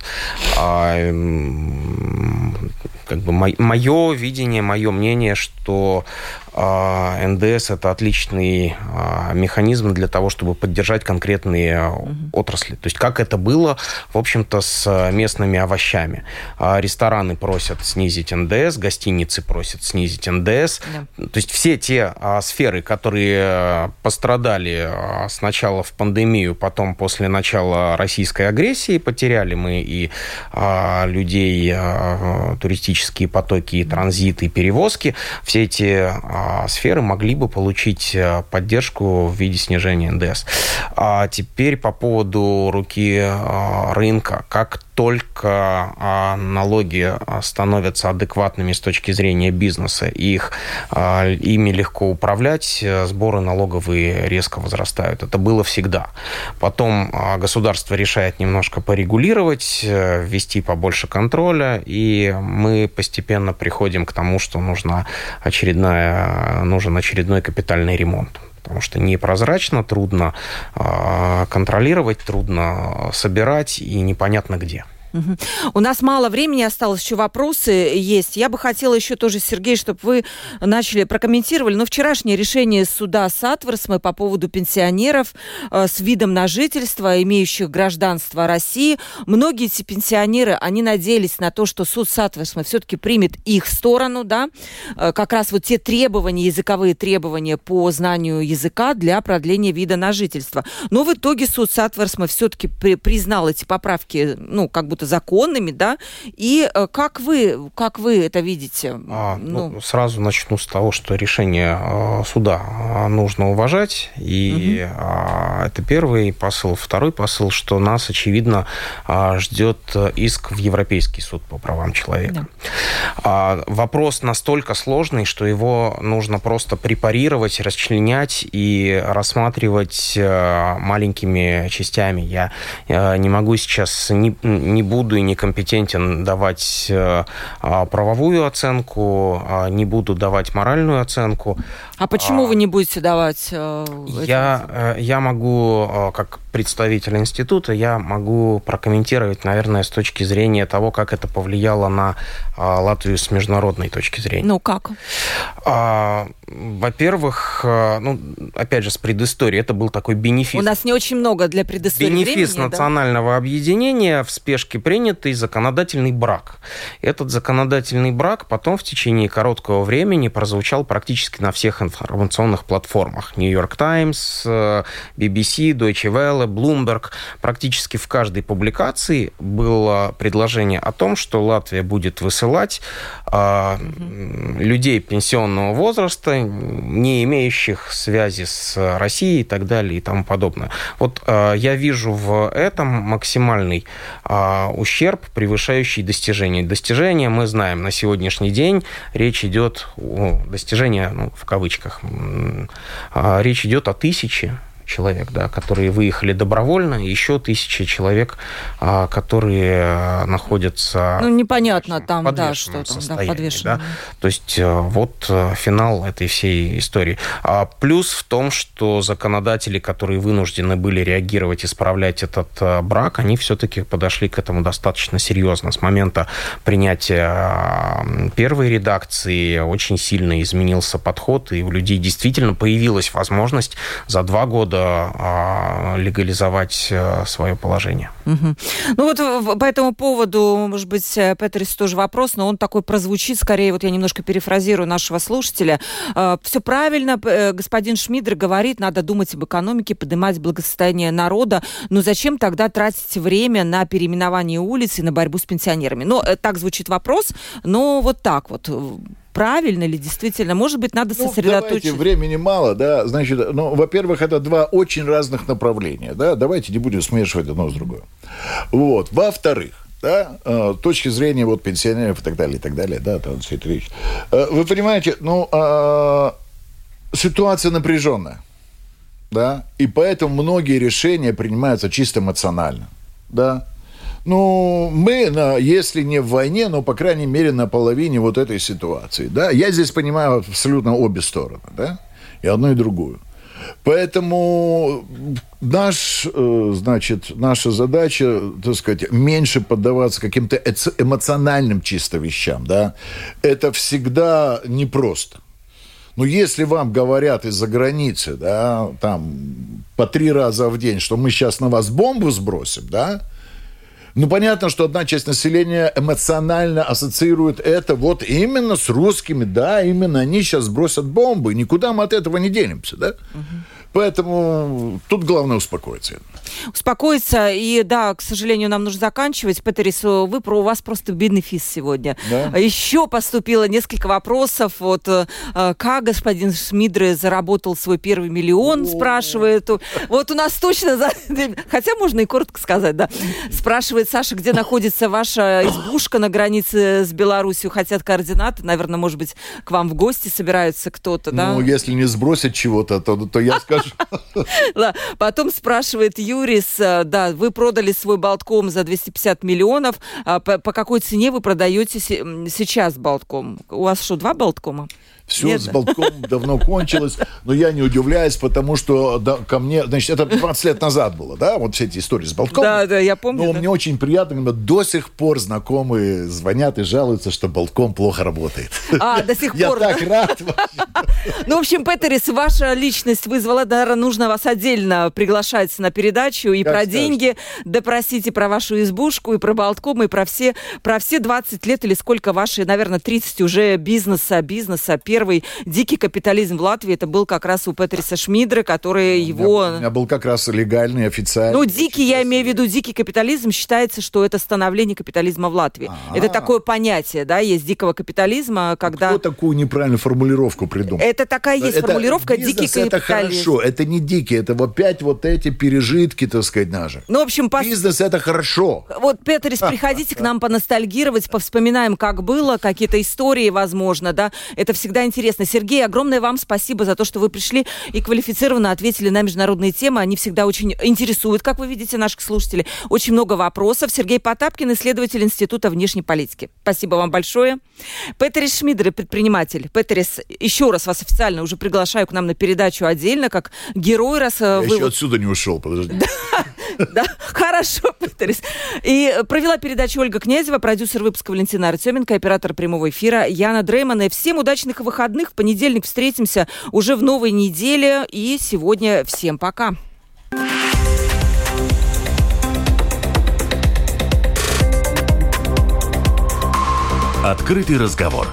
D: а как бы мое видение, мое мнение, что НДС это отличный а, механизм для того, чтобы поддержать конкретные угу. отрасли. То есть как это было, в общем-то, с местными овощами. Рестораны просят снизить НДС, гостиницы просят снизить НДС. Да. То есть все те сферы, которые пострадали сначала в пандемию, потом после начала российской агрессии, потеряли мы и людей, туристические потоки, и транзит, и перевозки, все эти а, сферы могли бы получить а, поддержку в виде снижения НДС. А теперь по поводу руки а, рынка. Как только налоги становятся адекватными с точки зрения бизнеса, их, ими легко управлять, сборы налоговые резко возрастают. Это было всегда. Потом государство решает немножко порегулировать, ввести побольше контроля, и мы постепенно приходим к тому, что нужна очередная, нужен очередной капитальный ремонт потому что непрозрачно, трудно э, контролировать, трудно собирать и непонятно где.
C: У нас мало времени осталось, еще вопросы есть. Я бы хотела еще тоже, Сергей, чтобы вы начали прокомментировали. Но вчерашнее решение суда Сатворсмы по поводу пенсионеров э, с видом на жительство, имеющих гражданство России. Многие эти пенсионеры, они надеялись на то, что суд Сатворсмы все-таки примет их сторону, да, э, как раз вот те требования, языковые требования по знанию языка для продления вида на жительство. Но в итоге суд Сатворсмы все-таки при, признал эти поправки, ну, как будто законными, да, и э, как вы, как вы это видите?
D: А, ну... Ну, сразу начну с того, что решение э, суда э, нужно уважать, и угу. это первый посыл. Второй посыл, что нас, очевидно, ждет иск в Европейский суд по правам человека. Да. Вопрос настолько сложный, что его нужно просто препарировать, расчленять и рассматривать маленькими частями. Я не могу сейчас не, не буду и некомпетентен давать э, а, правовую оценку, а, не буду давать моральную оценку.
C: А почему а, вы не будете давать? Э,
D: я, э, я могу, как представитель института, я могу прокомментировать, наверное, с точки зрения того, как это повлияло на Латвию с международной точки зрения.
C: Ну, как?
D: Во-первых, ну, опять же, с предысторией, это был такой бенефис. У
C: нас не очень много для предыстории
D: Бенефис
C: времени,
D: национального да? объединения в спешке принятый законодательный брак. Этот законодательный брак потом в течение короткого времени прозвучал практически на всех информационных платформах. New York Times, BBC, Deutsche Welle, Bloomberg. Практически в каждой публикации было предложение о том, что Латвия будет высылать э, людей пенсионного возраста, не имеющих связи с Россией и так далее и тому подобное. Вот э, я вижу в этом максимальный э, ущерб, превышающий достижения. Достижения мы знаем на сегодняшний день. Речь идет о достижения, ну, в кавычках, а, речь идет о тысяче человек, да, которые выехали добровольно, еще тысячи человек, а, которые а, находятся...
C: Ну, непонятно там, да, что там, да, подвешено. Да?
D: То есть э, вот э, финал этой всей истории. А плюс в том, что законодатели, которые вынуждены были реагировать, исправлять этот э, брак, они все-таки подошли к этому достаточно серьезно. С момента принятия первой редакции очень сильно изменился подход, и у людей действительно появилась возможность за два года легализовать э, свое положение.
C: Угу. Ну вот по этому поводу, может быть, э, Петрис тоже вопрос, но он такой прозвучит скорее, вот я немножко перефразирую нашего слушателя. Э, Все правильно, господин Шмидер говорит, надо думать об экономике, поднимать благосостояние народа, но зачем тогда тратить время на переименование улиц и на борьбу с пенсионерами? Ну, так звучит вопрос, но вот так вот правильно ли действительно? Может быть, надо ну, сосредоточиться?
B: Давайте, времени мало, да. Значит, ну, во-первых, это два очень разных направления, да. Давайте не будем смешивать одно с другим. Вот. Во-вторых, да, э, точки зрения вот пенсионеров и так далее, и так далее, да, там все это речь. Э, вы понимаете, ну, э, ситуация напряженная, да, и поэтому многие решения принимаются чисто эмоционально, да. Ну, мы, на, если не в войне, но, по крайней мере, на половине вот этой ситуации. Да? Я здесь понимаю абсолютно обе стороны. Да? И одну, и другую. Поэтому наш, э, значит, наша задача, так сказать, меньше поддаваться каким-то эмоциональным чисто вещам, да, это всегда непросто. Но если вам говорят из-за границы, да, там, по три раза в день, что мы сейчас на вас бомбу сбросим, да, ну, понятно, что одна часть населения эмоционально ассоциирует это вот именно с русскими, да, именно они сейчас бросят бомбы, никуда мы от этого не денемся, да. Угу. Поэтому тут главное успокоиться.
C: Успокоиться. И да, к сожалению, нам нужно заканчивать. Петерис, вы про у вас просто бенефис сегодня. Да? Еще поступило несколько вопросов. Вот э, как господин Шмидре заработал свой первый миллион, О-о-о. спрашивает. Вот у нас точно, хотя можно и коротко сказать, да. Спрашивает Саша, где находится ваша избушка на границе с Беларусью. Хотят координаты. Наверное, может быть, к вам в гости собираются кто-то, да?
B: Ну, если не сбросят чего-то, то, то я скажу,
C: Потом спрашивает Юрис, э, да, вы продали свой Болтком за 250 миллионов. А по какой цене вы продаете сейчас Болтком? У вас что, два Болткома?
B: Все Нет, с Болтком давно кончилось, но я не удивляюсь, потому что да, ко мне, значит, это 20 лет назад было, да, вот все эти истории с Болтком.
C: Да, да, я помню.
B: Но
C: да.
B: мне очень приятно, когда до сих пор знакомые звонят и жалуются, что Болтком плохо работает.
C: А, до сих пор.
B: Я так рад.
C: Ну, в общем, Петерис, ваша личность вызвала, наверное, нужно вас отдельно приглашать на передачу и про деньги, допросите про вашу избушку, и про Болтком, и про все, про все 20 лет или сколько ваши, наверное, 30 уже бизнеса, бизнеса, первый дикий капитализм в Латвии, это был как раз у Петриса Шмидра, который
B: у
C: его...
B: У меня был как раз легальный, официальный.
C: Ну, дикий, я имею в виду, дикий капитализм считается, что это становление капитализма в Латвии. А-а-а. Это такое понятие, да, есть дикого капитализма, когда...
B: Кто такую неправильную формулировку придумал?
C: Это такая есть это формулировка дикий капитализм.
B: это хорошо, это не дикий, это опять вот эти пережитки, так сказать, наши.
C: Ну, в общем,
B: по... Бизнес это хорошо.
C: Вот, Петрис, приходите к нам поностальгировать, повспоминаем, как было, какие-то истории, возможно, да. Это всегда интересно. Сергей, огромное вам спасибо за то, что вы пришли и квалифицированно ответили на международные темы. Они всегда очень интересуют, как вы видите, наших слушателей. Очень много вопросов. Сергей Потапкин, исследователь Института внешней политики. Спасибо вам большое. Петерис Шмидер, предприниматель. Петерис, еще раз вас официально уже приглашаю к нам на передачу отдельно, как герой, раз
B: э, Я вы... еще отсюда не ушел, подожди.
C: Да, хорошо, Петерис. И провела передачу Ольга Князева, продюсер выпуска Валентина Артеменко, оператор прямого эфира Яна Дреймана. Всем удачных выходных. В понедельник встретимся уже в новой неделе. И сегодня всем пока.
A: Открытый разговор.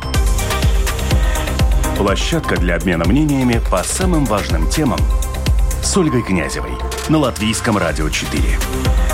A: Площадка для обмена мнениями по самым важным темам с Ольгой Князевой на Латвийском радио 4.